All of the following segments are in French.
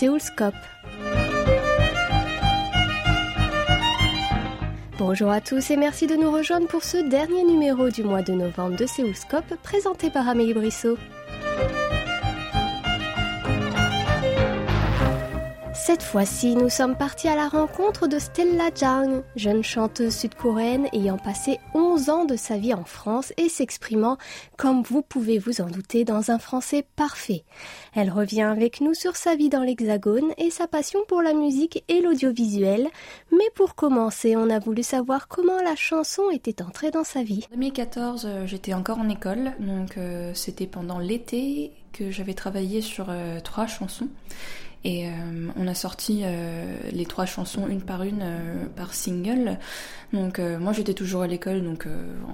Séoulscope. Bonjour à tous et merci de nous rejoindre pour ce dernier numéro du mois de novembre de Séoulscope présenté par Amélie Brissot. Cette fois-ci, nous sommes partis à la rencontre de Stella Jang, jeune chanteuse sud-coréenne ayant passé 11 ans de sa vie en France et s'exprimant, comme vous pouvez vous en douter, dans un français parfait. Elle revient avec nous sur sa vie dans l'Hexagone et sa passion pour la musique et l'audiovisuel. Mais pour commencer, on a voulu savoir comment la chanson était entrée dans sa vie. En 2014, euh, j'étais encore en école, donc euh, c'était pendant l'été que j'avais travaillé sur euh, trois chansons. Et euh, on a sorti euh, les trois chansons une par une euh, par single. Donc moi j'étais toujours à l'école, donc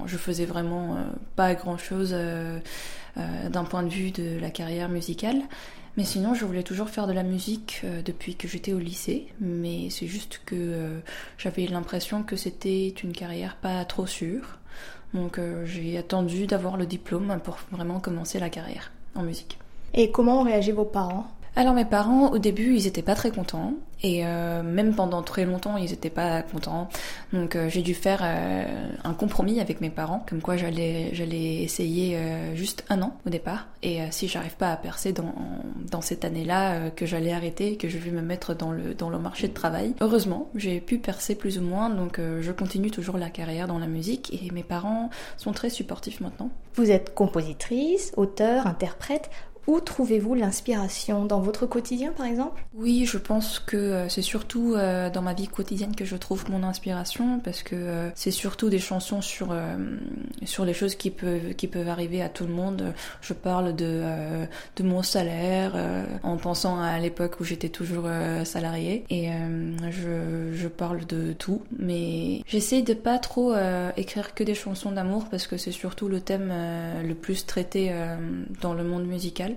je faisais vraiment pas grand chose d'un point de vue de la carrière musicale. Mais sinon, je voulais toujours faire de la musique depuis que j'étais au lycée. Mais c'est juste que j'avais l'impression que c'était une carrière pas trop sûre. Donc j'ai attendu d'avoir le diplôme pour vraiment commencer la carrière en musique. Et comment ont réagi vos parents? Alors mes parents, au début, ils étaient pas très contents. Et euh, même pendant très longtemps, ils étaient pas contents. Donc euh, j'ai dû faire euh, un compromis avec mes parents, comme quoi j'allais j'allais essayer juste un an au départ. Et si j'arrive pas à percer dans, dans cette année-là, que j'allais arrêter, que je vais me mettre dans le dans le marché de travail. Heureusement, j'ai pu percer plus ou moins, donc je continue toujours la carrière dans la musique. Et mes parents sont très supportifs maintenant. Vous êtes compositrice, auteur, interprète. Où trouvez-vous l'inspiration Dans votre quotidien, par exemple? Oui, je pense que euh, c'est surtout euh, dans ma vie quotidienne que je trouve mon inspiration, parce que euh, c'est surtout des chansons sur, sur les choses qui peuvent, qui peuvent arriver à tout le monde. Je parle de, de mon salaire, en pensant à l'époque où j'étais toujours salariée, et je, je parle de tout, mais j'essaie de pas trop écrire que des chansons d'amour, parce que c'est surtout le thème le plus traité dans le monde musical.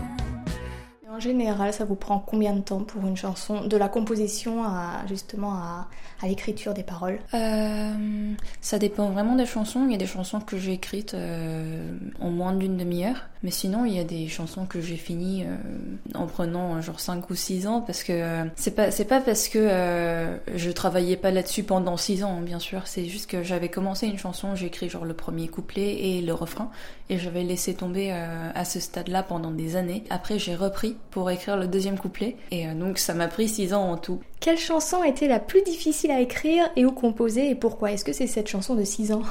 général, ça vous prend combien de temps pour une chanson, de la composition à justement à, l'écriture des paroles? Euh, Ça dépend vraiment des chansons. Il y a des chansons que j'ai écrites euh, en moins d'une demi-heure, mais sinon il y a des chansons que j'ai finies euh, en prenant genre 5 ou 6 ans parce que c'est pas c'est pas parce que je travaillais pas là-dessus pendant 6 ans, bien sûr. C'est juste que j'avais commencé une chanson, j'ai écrit genre le premier couplet et le refrain, et j'avais laissé tomber à ce stade-là pendant des années. Après j'ai repris pour écrire le deuxième couplet. Et euh, donc ça m'a pris six ans en tout. Quelle chanson été la plus difficile à écrire et où composer et pourquoi? Est-ce que c'est cette chanson de 6 ans?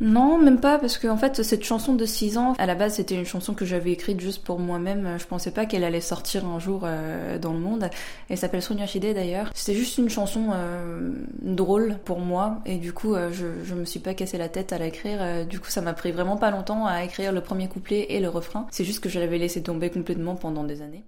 Non, même pas, parce que en fait, cette chanson de 6 ans, à la base, c'était une chanson que j'avais écrite juste pour moi-même. Je pensais pas qu'elle allait sortir un jour euh, dans le monde. Elle s'appelle Sonia d'ailleurs. C'était juste une chanson euh, drôle pour moi, et du coup, euh, je, je me suis pas cassé la tête à l'écrire. du coup, ça m'a pris vraiment pas longtemps à écrire le premier couplet et le refrain. C'est juste que je l'avais laissé tomber complètement pendant des années.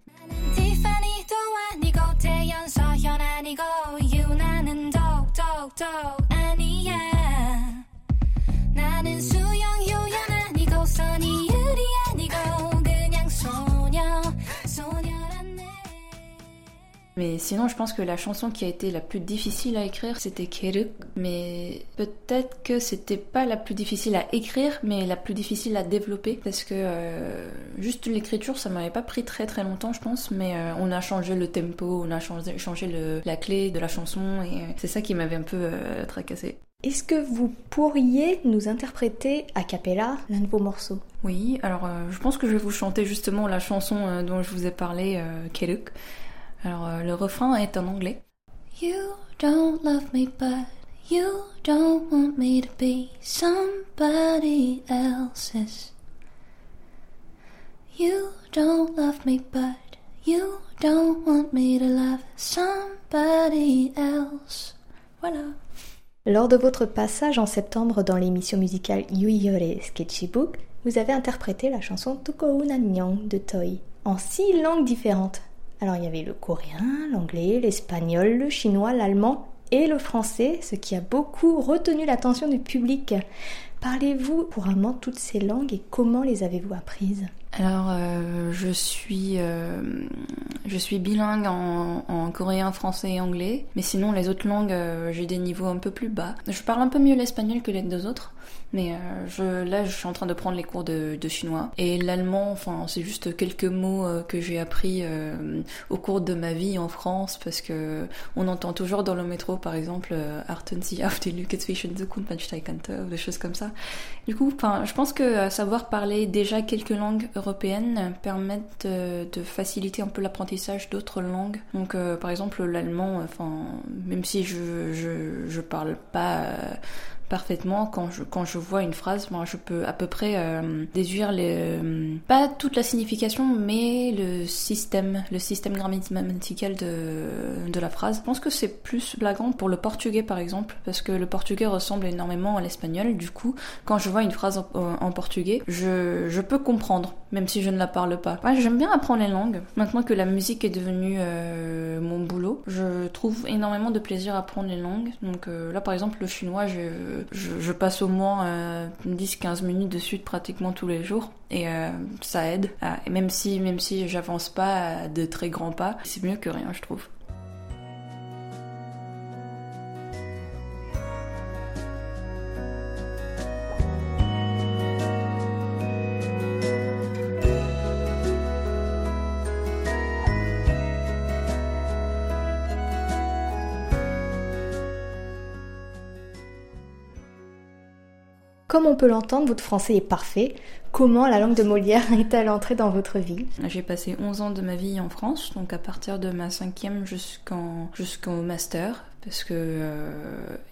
Mais sinon, je pense que la chanson qui a été la plus difficile à écrire, c'était Keruk. Mais peut-être que c'était pas la plus difficile à écrire, mais la plus difficile à développer. Parce que euh, juste l'écriture, ça m'avait pas pris très très longtemps, je pense. Mais euh, on a changé le tempo, on a changé, changé le, la clé de la chanson. Et euh, c'est ça qui m'avait un peu tracassé. Est-ce que vous pourriez nous interpréter a cappella l'un de vos morceaux? Oui, alors je pense que je vais vous chanter justement la chanson dont je vous ai parlé, Keruk. Alors euh, le refrain est en anglais. You don't love me but you don't want me to be somebody else's. You don't love me but you don't want me to love somebody else. Voilà. Lors de votre passage en septembre dans l'émission musicale Yuri Sketchybook, vous avez interprété la chanson Tukou Nyang de Toy en six langues différentes. Alors il y avait le coréen, l'anglais, l'espagnol, le chinois, l'allemand et le français, ce qui a beaucoup retenu l'attention du public. Parlez-vous couramment toutes ces langues et comment les avez-vous apprises? Alors, euh, je suis euh, je suis bilingue en, coréen, français et anglais, mais sinon les autres langues, euh, j'ai des niveaux un peu plus bas. Je parle un peu mieux l'espagnol que les deux autres, mais je, là, je suis en train de prendre les cours de, chinois et l'allemand. Enfin, c'est juste quelques mots que j'ai appris au cours de ma vie en France, parce que on entend toujours dans le métro, par exemple, Arten Sie auf die Lücke zwischen ou des choses comme ça. Du coup, enfin, je pense que savoir parler déjà quelques langues européennes permettent de, faciliter un peu l'apprentissage d'autres langues. Donc, euh, par exemple, l'allemand, enfin, même si je, je, je parle pas euh, parfaitement quand je, quand je vois une phrase. Moi, je peux à peu près euh, déduire les, euh, pas toute la signification, mais le système, le système grammatical de, de la phrase. Je pense que c'est plus flagrant pour le portugais, par exemple, parce que le portugais ressemble énormément à l'espagnol. Du coup, quand je vois une phrase en, portugais, je, je, peux comprendre, même si je ne la parle pas. Ouais, J'aime bien apprendre les langues. Maintenant que la musique est devenue euh, je trouve énormément de plaisir à apprendre les langues. Donc là, par exemple, le chinois, je passe au moins 10-15 euh, minutes dessus pratiquement tous les jours et euh, ça aide. même si, même si j'avance pas de très grands pas, c'est mieux que rien, je trouve. Comme on peut l'entendre, votre français est parfait. Comment la langue de Molière est-elle entrée dans votre vie? J'ai passé 11 ans de ma vie en France, donc à partir de ma cinquième jusqu'en jusqu'au master, parce que euh,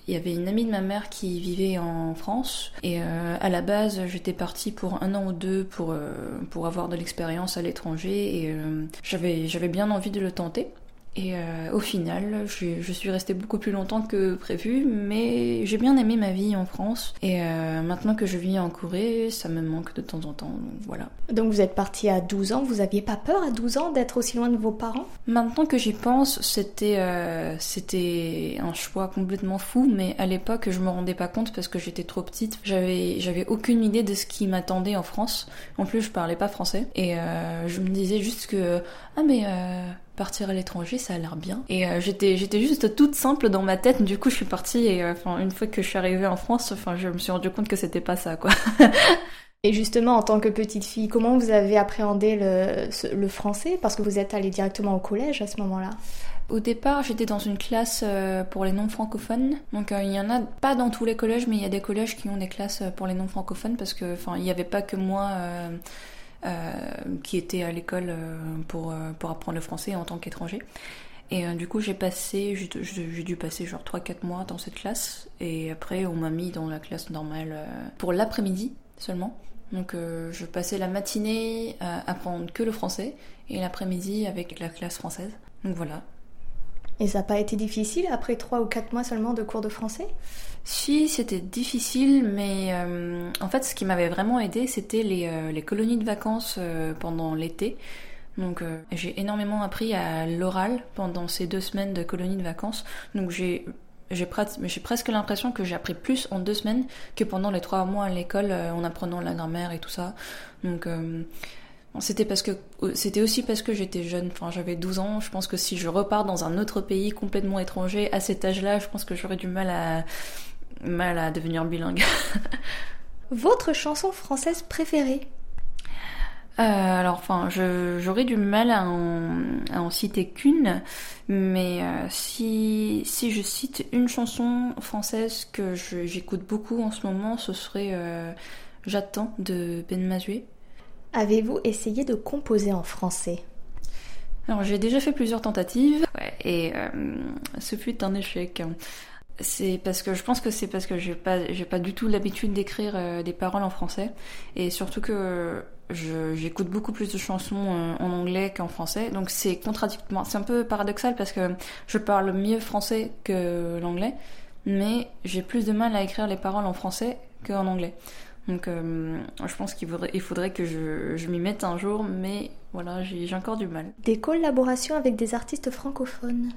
il y avait une amie de ma mère qui vivait en France et euh, à la base j'étais partie pour un an ou deux pour euh, pour avoir de l'expérience à l'étranger et j'avais j'avais bien envie de le tenter. Et euh, au final, je, je, suis restée beaucoup plus longtemps que prévu, mais j'ai bien aimé ma vie en France. Et euh, maintenant que je vis en Corée, ça me manque de temps en temps. Donc voilà. Donc vous êtes partie à 12 ans. Vous aviez pas peur à 12 ans d'être aussi loin de vos parents? Maintenant que j'y pense, c'était euh, c'était un choix complètement fou. Mais à l'époque, je me rendais pas compte parce que j'étais trop petite. J'avais j'avais aucune idée de ce qui m'attendait en France. En plus, je parlais pas français et euh, je me disais juste que ah mais euh, partir à l'étranger, ça a l'air bien. Et euh, j'étais j'étais juste toute simple dans ma tête. Du coup, je suis partie et euh, une fois que je suis arrivée en France, enfin je me suis rendu compte que c'était pas ça quoi. et justement, en tant que petite fille, comment vous avez appréhendé le, le français? Parce que vous êtes allée directement au collège à ce moment-là. Au départ, j'étais dans une classe euh, pour les non-francophones. Donc il y en a pas dans tous les collèges, mais il y a des collèges qui ont des classes pour les non-francophones parce que enfin il n'y avait pas que moi qui était à l'école euh, pour, euh, pour apprendre le français en tant qu'étranger. Et du coup, j'ai passé, j'ai dû passer genre 3-4 mois dans cette classe. Et après, on m'a mis dans la classe normale pour l'après-midi seulement. Donc, je passais la matinée à apprendre que le français et l'après-midi avec la classe française. Donc voilà, et ça n'a pas été difficile après trois ou quatre mois seulement de cours de français? Si, c'était difficile, mais euh, en fait, ce qui m'avait vraiment aidé, c'était les, euh, colonies de vacances euh, pendant l'été. Donc j'ai énormément appris à l'oral pendant ces deux semaines de colonies de vacances. Donc j'ai j'ai presque l'impression que j'ai appris plus en deux semaines que pendant les trois mois à l'école en apprenant la grammaire et tout ça. Donc c'était parce que c'était aussi parce que j'étais jeune, enfin j'avais 12 ans, je pense que si je repars dans un autre pays complètement étranger à cet âge-là, je pense que j'aurais du mal à mal à devenir bilingue. Votre chanson française préférée euh, alors, enfin, j'aurais du mal à en, citer qu'une, mais euh, si, si je cite une chanson française que j'écoute beaucoup en ce moment, ce serait euh, J'attends de Ben Mazué. Avez-vous essayé de composer en français? Alors j'ai déjà fait plusieurs tentatives. Et euh, ce fut un échec. C'est parce que je pense que c'est parce que j'ai pas j'ai pas du tout l'habitude d'écrire euh, des paroles en français. Et surtout que j'écoute beaucoup plus de chansons euh, en anglais qu'en français. Donc c'est contradictoire c'est un peu paradoxal parce que je parle mieux français que l'anglais mais j'ai plus de mal à écrire les paroles en français qu'en anglais. Donc euh, je pense qu'il faudrait, il faudrait que je, je m'y mette un jour, mais voilà, j'ai encore du mal. Des collaborations avec des artistes francophones.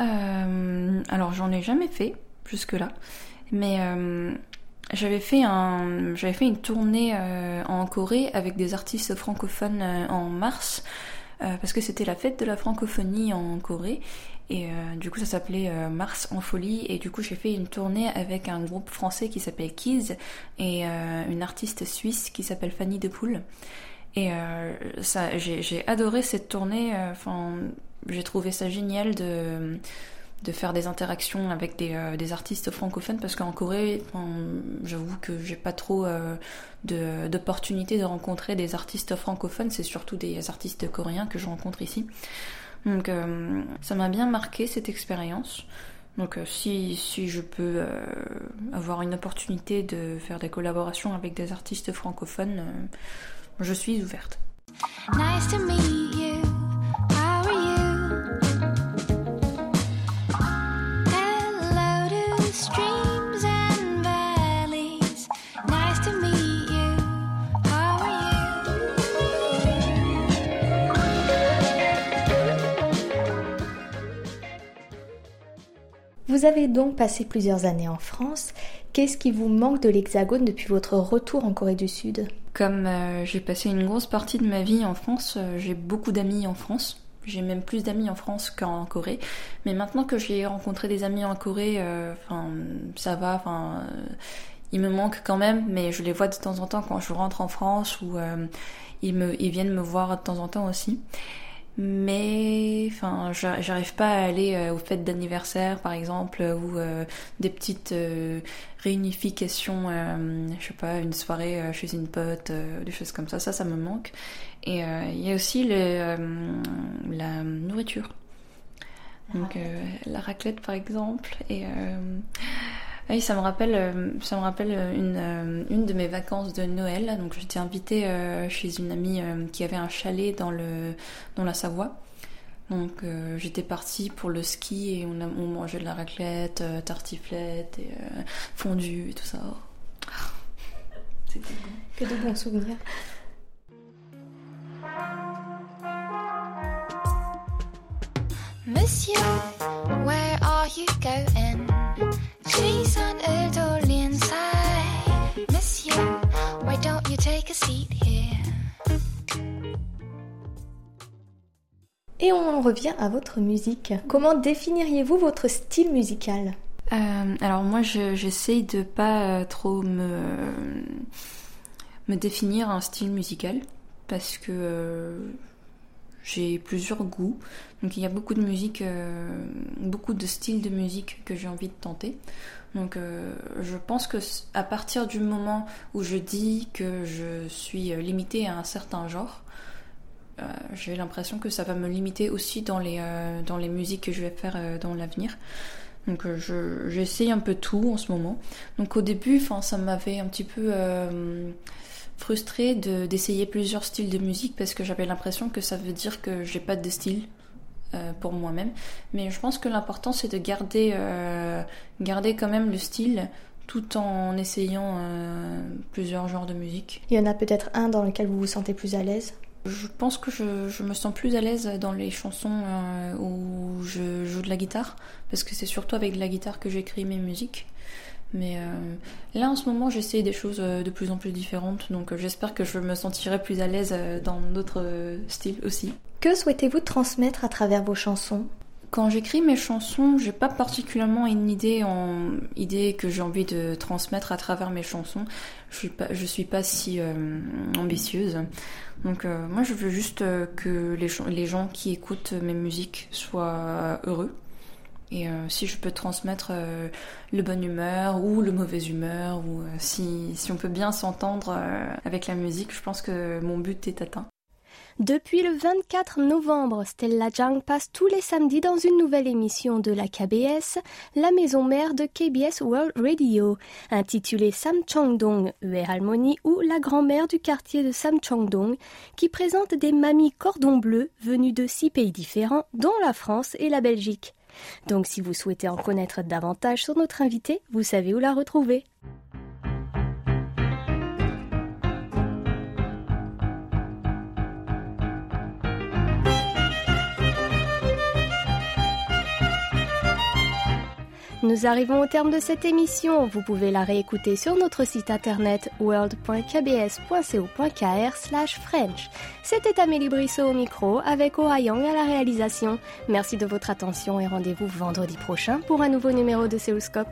Euh, Alors j'en ai jamais fait jusque-là, mais euh, j'avais fait un, j'avais fait une tournée en Corée avec des artistes francophones en mars parce que c'était la fête de la francophonie en Corée. Et du coup ça s'appelait Mars en folie. Et du coup j'ai fait une tournée avec un groupe français qui s'appelle Kids et une artiste suisse qui s'appelle Fanny Depoule et ça j'ai adoré cette tournée. Enfin j'ai trouvé ça génial de de faire des interactions avec des, euh, des artistes francophones parce qu'en Corée, j'avoue que j'ai pas trop euh, d'opportunités de, rencontrer des artistes francophones, c'est surtout des artistes coréens que je rencontre ici. Donc euh, ça m'a bien marqué cette expérience. Donc si, si je peux avoir une opportunité de faire des collaborations avec des artistes francophones, je suis ouverte. Nice to meet you. Vous avez donc passé plusieurs années en France. Qu'est-ce qui vous manque de l'Hexagone depuis votre retour en Corée du Sud? Comme euh, j'ai passé une grosse partie de ma vie en France, euh, j'ai beaucoup d'amis en France. J'ai même plus d'amis en France qu'en Corée. Mais maintenant que j'ai rencontré des amis en Corée, euh, enfin, ça va. Enfin, ils me manquent quand même, mais je les vois de temps en temps quand je rentre en France ou ils viennent me voir de temps en temps aussi mais enfin j'arrive pas à aller euh, aux fêtes d'anniversaire par exemple ou euh, des petites euh, réunifications je sais pas une soirée chez une pote des choses comme ça. Ça ça me manque. Et il y a aussi le, la nourriture. Donc la raclette par exemple. Et oui, ça me rappelle, euh, ça me rappelle une, euh, une de mes vacances de Noël. Donc j'étais invitée euh, chez une amie qui avait un chalet dans, le, dans la Savoie. Donc j'étais partie pour le ski et on, a, on mangeait de la raclette, tartiflette et fondue et tout ça. C'était bon. Que de bons souvenirs. Monsieur, where are you going? Et on revient à votre musique. Comment définiriez-vous votre style musical? Euh, Alors moi, j'essaye de pas euh, trop me, me définir un style musical parce que euh, j'ai plusieurs goûts. Donc il y a beaucoup de musique, beaucoup de styles de musique que j'ai envie de tenter. Donc je pense que à partir du moment où je dis que je suis limitée à un certain genre, euh, j'ai l'impression que ça va me limiter aussi dans les, euh, dans les musiques que je vais faire euh, dans l'avenir. Donc j'essaye un peu tout en ce moment. Donc au début, ça m'avait un petit peu frustré d'essayer plusieurs styles de musique parce que j'avais l'impression que ça veut dire que j'ai pas de style pour moi-même. Mais je pense que l'important c'est de garder, garder quand même le style tout en essayant plusieurs genres de musique. Il y en a peut-être un dans lequel vous vous sentez plus à l'aise? Je pense que je, me sens plus à l'aise dans les chansons euh, où je joue de la guitare, parce que c'est surtout avec la guitare que j'écris mes musiques. Mais euh, là en ce moment j'essaie des choses euh, de plus en plus différentes, donc j'espère que je me sentirai plus à l'aise dans d'autres styles aussi. Que souhaitez-vous transmettre à travers vos chansons? Quand j'écris mes chansons, j'ai pas particulièrement une idée en idée que j'ai envie de transmettre à travers mes chansons. Je suis pas, je suis pas si ambitieuse. Donc euh, moi je veux juste euh, que les, les, gens qui écoutent mes musiques soient heureux. Et euh, si je peux transmettre le bonne humeur ou le mauvaise humeur, ou si, si, on peut bien s'entendre avec la musique, je pense que mon but est atteint. Depuis le 24 novembre, Stella Jang passe tous les samedis dans une nouvelle émission de la KBS, la maison mère de KBS World Radio, intitulée Sam Chong-dong, Harmony ou la grand-mère du quartier de Sam Chong-dong, qui présente des mamies cordon bleu venues de six pays différents, dont la France et la Belgique. Donc si vous souhaitez en connaître davantage sur notre invité, vous savez où la retrouver. Nous arrivons au terme de cette émission. Vous pouvez la réécouter sur notre site internet world.kbs.co.kr French. C'était Amélie Brissot au micro avec Oh Yang à la réalisation. Merci de votre attention et rendez-vous vendredi prochain pour un nouveau numéro de Séoulscope.